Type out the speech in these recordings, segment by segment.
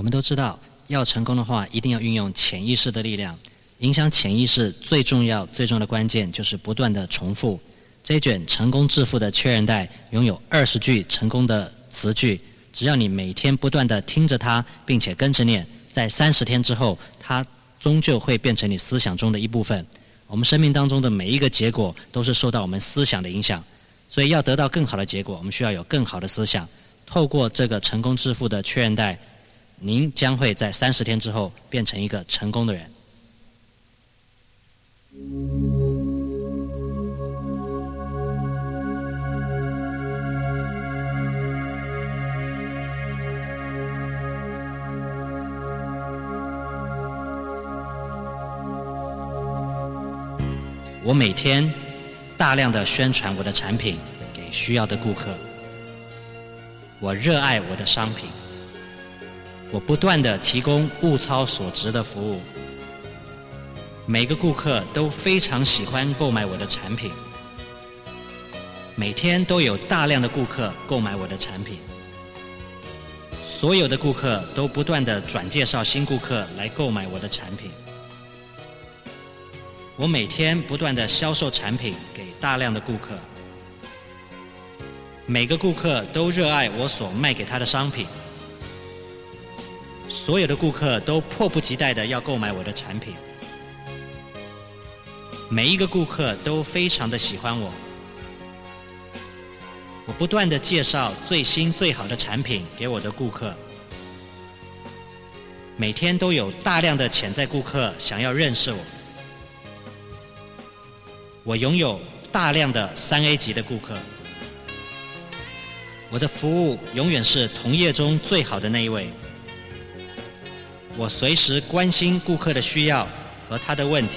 我们都知道，要成功的话，一定要运用潜意识的力量。影响潜意识最重要、最重要的关键就是不断的重复。这一卷成功致富的确认带拥有二十句成功的词句，只要你每天不断的听着它，并且跟着念，在三十天之后，它终究会变成你思想中的一部分。我们生命当中的每一个结果都是受到我们思想的影响，所以要得到更好的结果，我们需要有更好的思想。透过这个成功致富的确认带。您将会在三十天之后变成一个成功的人。我每天大量的宣传我的产品给需要的顾客。我热爱我的商品。我不断的提供物超所值的服务，每个顾客都非常喜欢购买我的产品，每天都有大量的顾客购买我的产品，所有的顾客都不断的转介绍新顾客来购买我的产品，我每天不断的销售产品给大量的顾客，每个顾客都热爱我所卖给他的商品。所有的顾客都迫不及待的要购买我的产品，每一个顾客都非常的喜欢我。我不断的介绍最新最好的产品给我的顾客，每天都有大量的潜在顾客想要认识我。我拥有大量的三 A 级的顾客，我的服务永远是同业中最好的那一位。我随时关心顾客的需要和他的问题，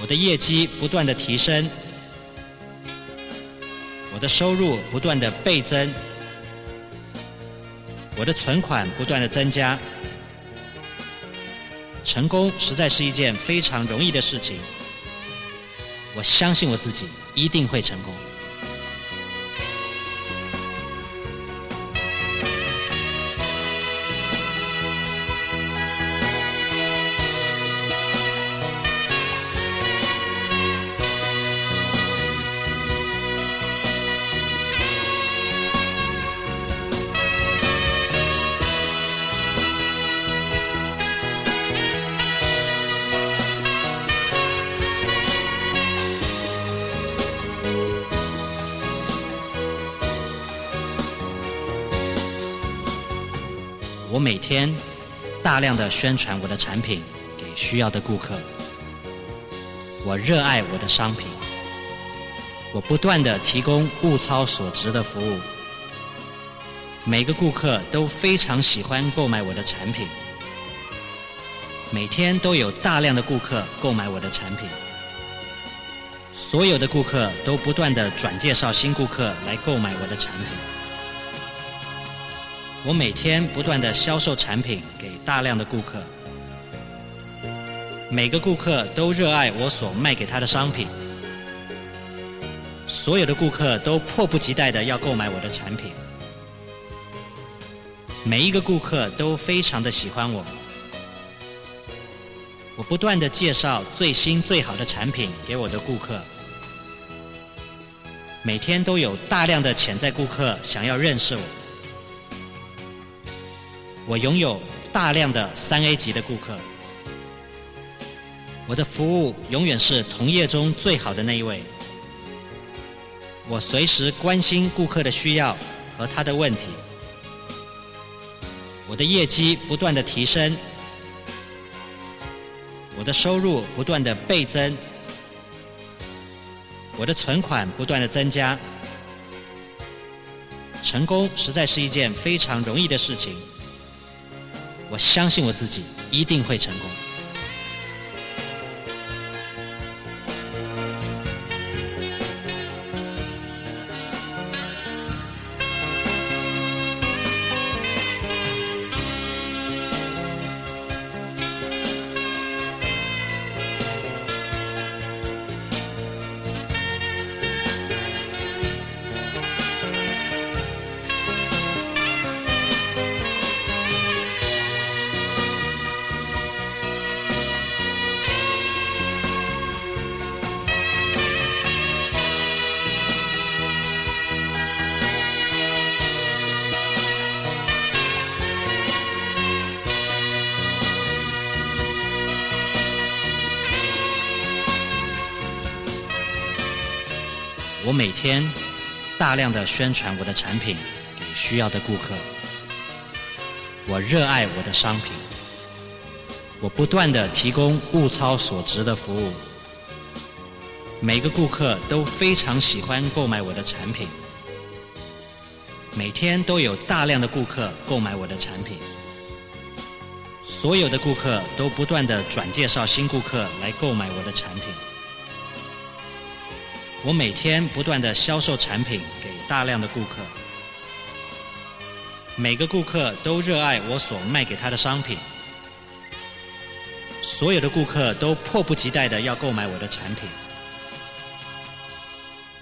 我的业绩不断的提升，我的收入不断的倍增，我的存款不断的增加，成功实在是一件非常容易的事情，我相信我自己一定会成功。每天大量的宣传我的产品给需要的顾客。我热爱我的商品。我不断的提供物超所值的服务。每个顾客都非常喜欢购买我的产品。每天都有大量的顾客购买我的产品。所有的顾客都不断的转介绍新顾客来购买我的产品。我每天不断的销售产品给大量的顾客，每个顾客都热爱我所卖给他的商品，所有的顾客都迫不及待的要购买我的产品，每一个顾客都非常的喜欢我，我不断的介绍最新最好的产品给我的顾客，每天都有大量的潜在顾客想要认识我。我拥有大量的三 A 级的顾客，我的服务永远是同业中最好的那一位。我随时关心顾客的需要和他的问题，我的业绩不断的提升，我的收入不断的倍增，我的存款不断的增加，成功实在是一件非常容易的事情。我相信我自己一定会成功。我每天大量的宣传我的产品给需要的顾客。我热爱我的商品。我不断的提供物超所值的服务。每个顾客都非常喜欢购买我的产品。每天都有大量的顾客购买我的产品。所有的顾客都不断的转介绍新顾客来购买我的产品。我每天不断的销售产品给大量的顾客，每个顾客都热爱我所卖给他的商品，所有的顾客都迫不及待的要购买我的产品，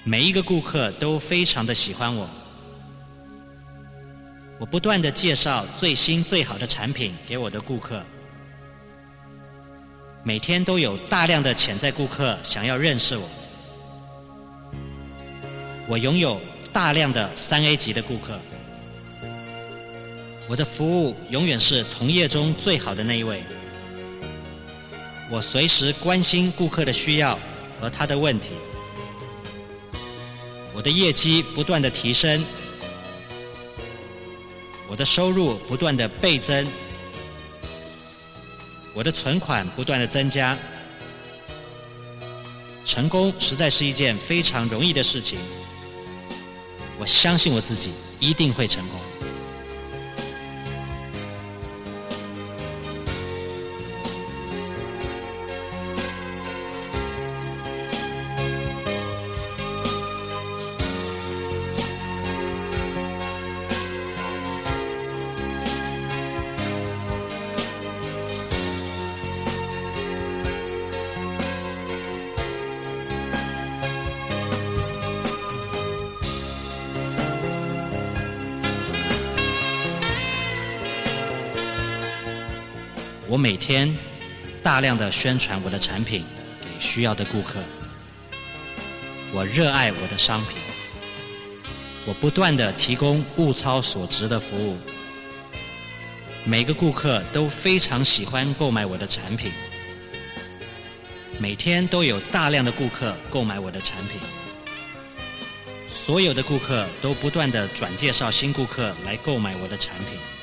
每一个顾客都非常的喜欢我，我不断的介绍最新最好的产品给我的顾客，每天都有大量的潜在顾客想要认识我。我拥有大量的三 A 级的顾客，我的服务永远是同业中最好的那一位。我随时关心顾客的需要和他的问题，我的业绩不断的提升，我的收入不断的倍增，我的存款不断的增加。成功实在是一件非常容易的事情。我相信我自己一定会成功。我每天大量的宣传我的产品给需要的顾客。我热爱我的商品。我不断的提供物超所值的服务。每个顾客都非常喜欢购买我的产品。每天都有大量的顾客购买我的产品。所有的顾客都不断的转介绍新顾客来购买我的产品。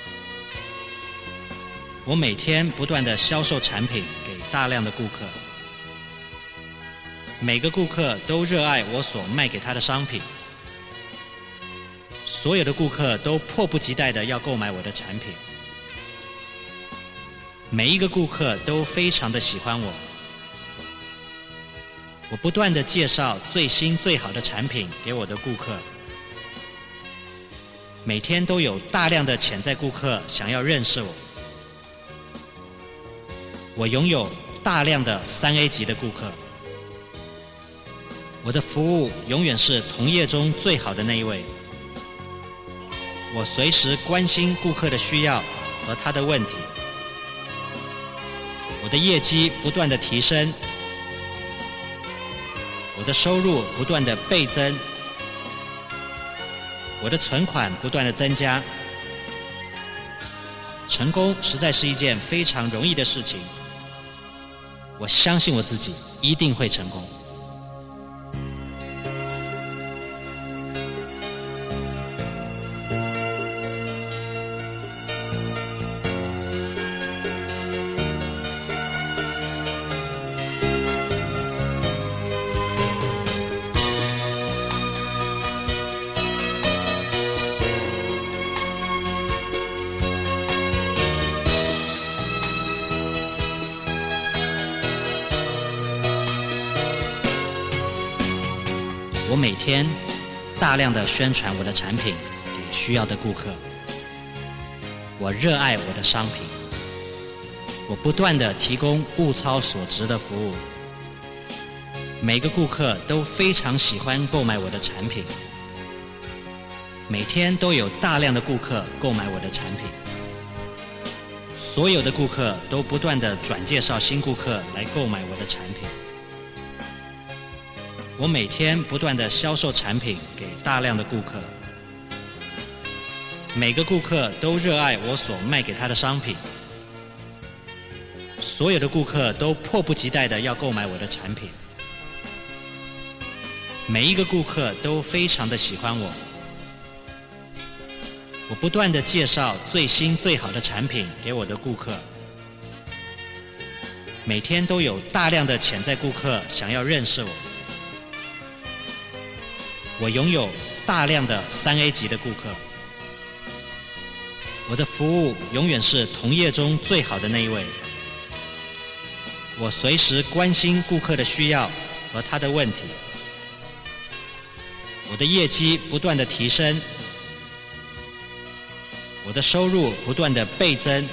我每天不断的销售产品给大量的顾客，每个顾客都热爱我所卖给他的商品，所有的顾客都迫不及待的要购买我的产品，每一个顾客都非常的喜欢我，我不断的介绍最新最好的产品给我的顾客，每天都有大量的潜在顾客想要认识我。我拥有大量的三 A 级的顾客，我的服务永远是同业中最好的那一位。我随时关心顾客的需要和他的问题，我的业绩不断的提升，我的收入不断的倍增，我的存款不断的增加。成功实在是一件非常容易的事情。我相信我自己一定会成功。每天大量的宣传我的产品给需要的顾客。我热爱我的商品。我不断的提供物超所值的服务。每个顾客都非常喜欢购买我的产品。每天都有大量的顾客购买我的产品。所有的顾客都不断的转介绍新顾客来购买我的产品。我每天不断的销售产品给大量的顾客，每个顾客都热爱我所卖给他的商品，所有的顾客都迫不及待的要购买我的产品，每一个顾客都非常的喜欢我。我不断的介绍最新最好的产品给我的顾客，每天都有大量的潜在顾客想要认识我。我拥有大量的三 A 级的顾客，我的服务永远是同业中最好的那一位。我随时关心顾客的需要和他的问题，我的业绩不断的提升。我的收入不断的倍增，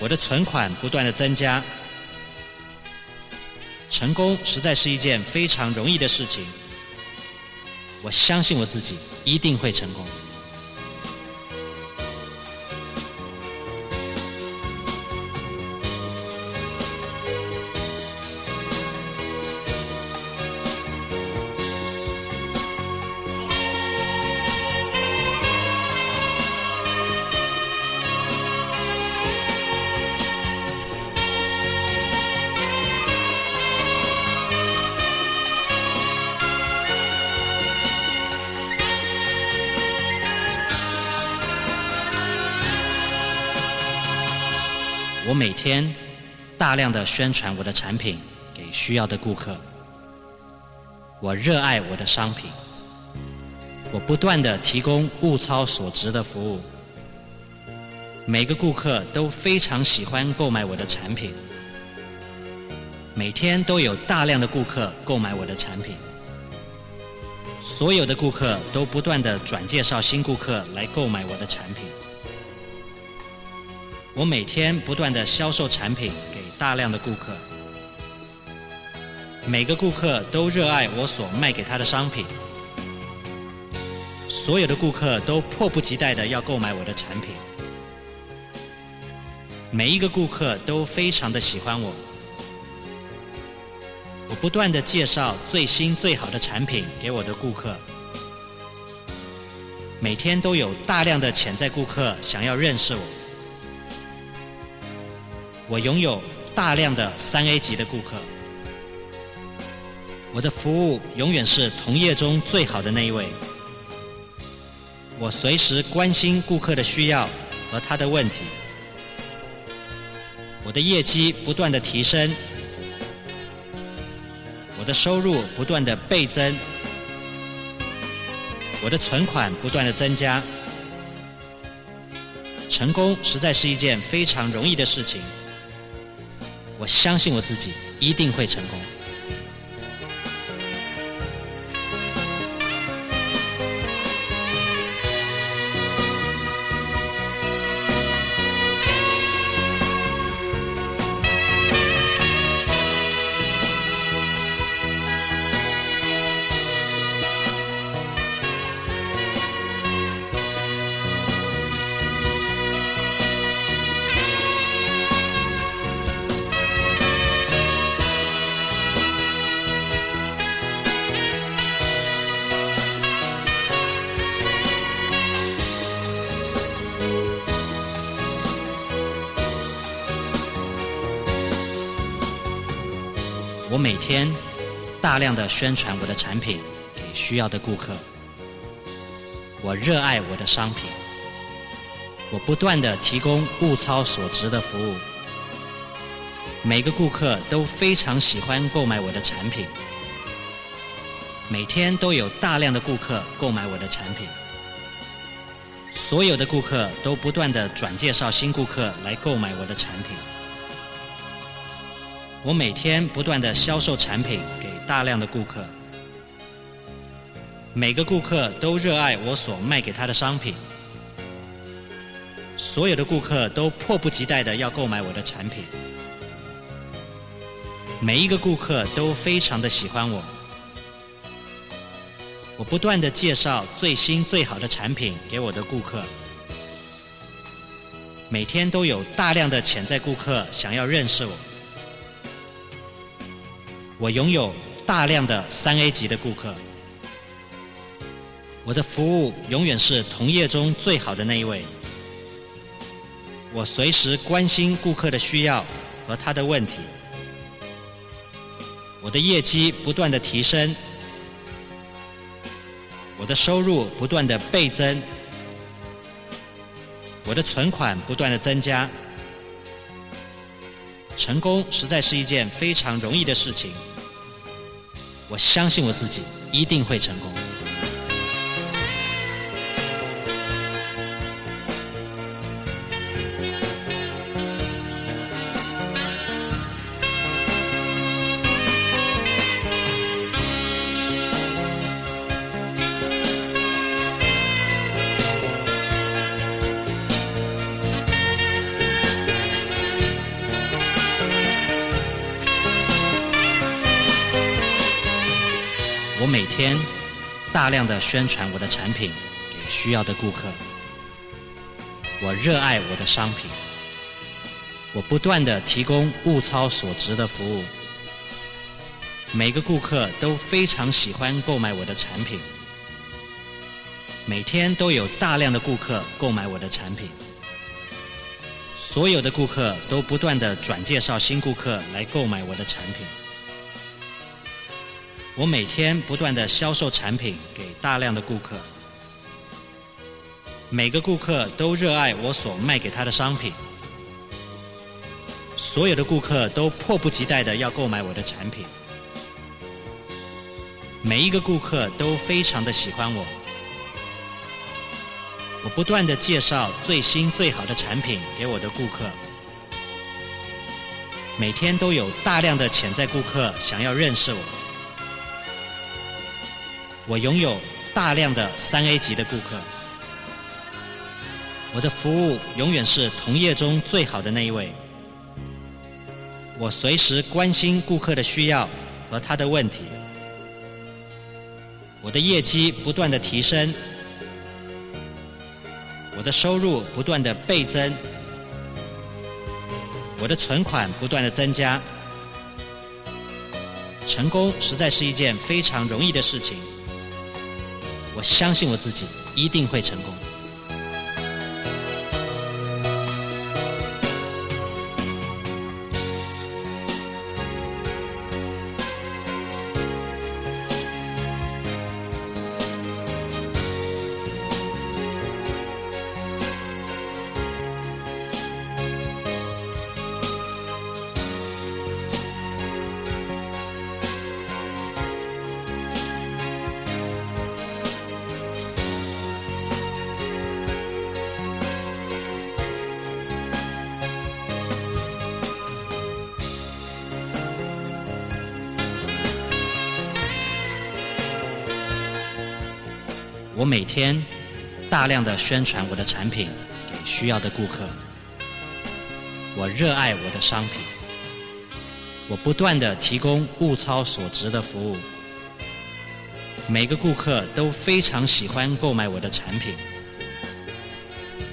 我的存款不断的增加，成功实在是一件非常容易的事情。我相信我自己一定会成功。每天大量的宣传我的产品给需要的顾客。我热爱我的商品。我不断的提供物超所值的服务。每个顾客都非常喜欢购买我的产品。每天都有大量的顾客购买我的产品。所有的顾客都不断的转介绍新顾客来购买我的产品。我每天不断的销售产品给大量的顾客，每个顾客都热爱我所卖给他的商品，所有的顾客都迫不及待的要购买我的产品，每一个顾客都非常的喜欢我，我不断的介绍最新最好的产品给我的顾客，每天都有大量的潜在顾客想要认识我。我拥有大量的三 A 级的顾客，我的服务永远是同业中最好的那一位。我随时关心顾客的需要和他的问题，我的业绩不断的提升，我的收入不断的倍增，我的存款不断的增加，成功实在是一件非常容易的事情。我相信我自己一定会成功。每天大量的宣传我的产品给需要的顾客。我热爱我的商品。我不断的提供物超所值的服务。每个顾客都非常喜欢购买我的产品。每天都有大量的顾客购买我的产品。所有的顾客都不断的转介绍新顾客来购买我的产品。我每天不断的销售产品给大量的顾客，每个顾客都热爱我所卖给他的商品，所有的顾客都迫不及待的要购买我的产品，每一个顾客都非常的喜欢我，我不断的介绍最新最好的产品给我的顾客，每天都有大量的潜在顾客想要认识我。我拥有大量的三 A 级的顾客，我的服务永远是同业中最好的那一位。我随时关心顾客的需要和他的问题，我的业绩不断的提升，我的收入不断的倍增，我的存款不断的增加。成功实在是一件非常容易的事情，我相信我自己一定会成功。大量的宣传我的产品给需要的顾客。我热爱我的商品。我不断的提供物超所值的服务。每个顾客都非常喜欢购买我的产品。每天都有大量的顾客购买我的产品。所有的顾客都不断的转介绍新顾客来购买我的产品。我每天不断的销售产品给大量的顾客，每个顾客都热爱我所卖给他的商品，所有的顾客都迫不及待的要购买我的产品，每一个顾客都非常的喜欢我，我不断的介绍最新最好的产品给我的顾客，每天都有大量的潜在顾客想要认识我。我拥有大量的三 A 级的顾客，我的服务永远是同业中最好的那一位。我随时关心顾客的需要和他的问题，我的业绩不断的提升，我的收入不断的倍增，我的存款不断的增加。成功实在是一件非常容易的事情。我相信我自己一定会成功。我每天大量的宣传我的产品给需要的顾客。我热爱我的商品。我不断的提供物超所值的服务。每个顾客都非常喜欢购买我的产品。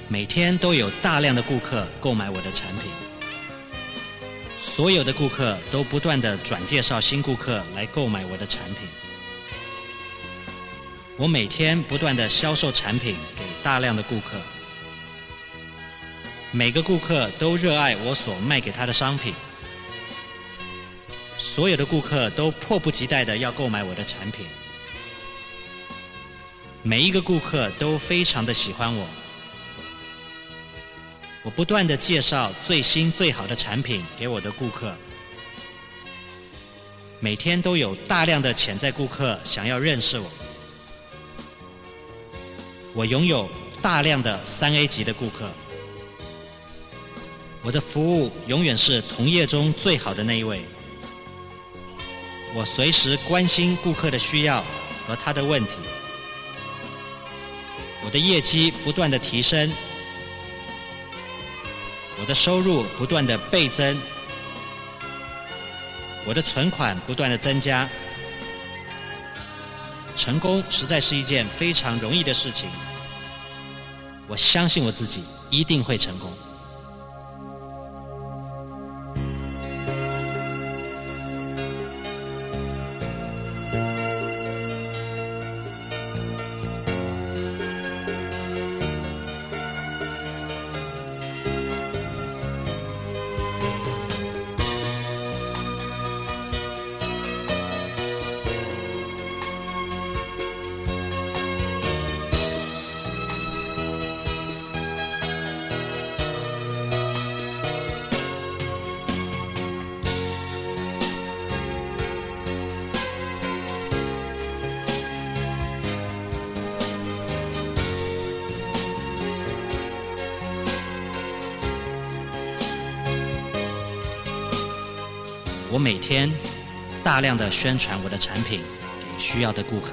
每天都有大量的顾客购买我的产品。所有的顾客都不断的转介绍新顾客来购买我的产品。我每天不断的销售产品给大量的顾客，每个顾客都热爱我所卖给他的商品，所有的顾客都迫不及待的要购买我的产品，每一个顾客都非常的喜欢我，我不断的介绍最新最好的产品给我的顾客，每天都有大量的潜在顾客想要认识我。我拥有大量的三 A 级的顾客，我的服务永远是同业中最好的那一位。我随时关心顾客的需要和他的问题，我的业绩不断的提升，我的收入不断的倍增，我的存款不断的增加。成功实在是一件非常容易的事情，我相信我自己一定会成功。我每天大量的宣传我的产品给需要的顾客。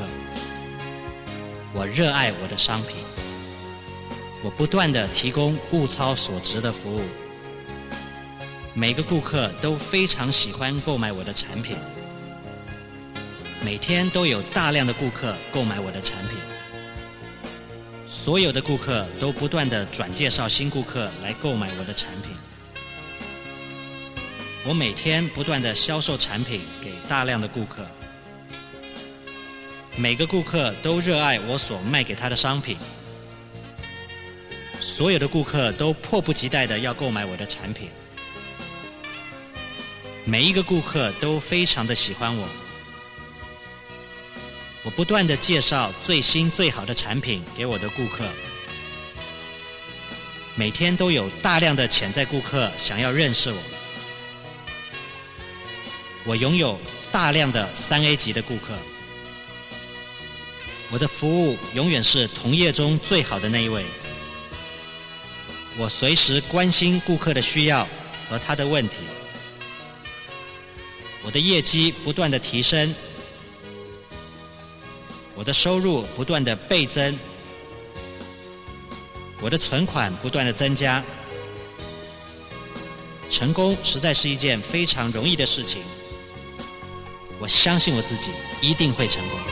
我热爱我的商品。我不断的提供物超所值的服务。每个顾客都非常喜欢购买我的产品。每天都有大量的顾客购买我的产品。所有的顾客都不断的转介绍新顾客来购买我的产品。我每天不断的销售产品给大量的顾客。每个顾客都热爱我所卖给他的商品。所有的顾客都迫不及待的要购买我的产品。每一个顾客都非常的喜欢我。我不断的介绍最新最好的产品给我的顾客。每天都有大量的潜在顾客想要认识我。我拥有大量的三 A 级的顾客，我的服务永远是同业中最好的那一位。我随时关心顾客的需要和他的问题，我的业绩不断的提升，我的收入不断的倍增，我的存款不断的增加，成功实在是一件非常容易的事情。我相信我自己一定会成功。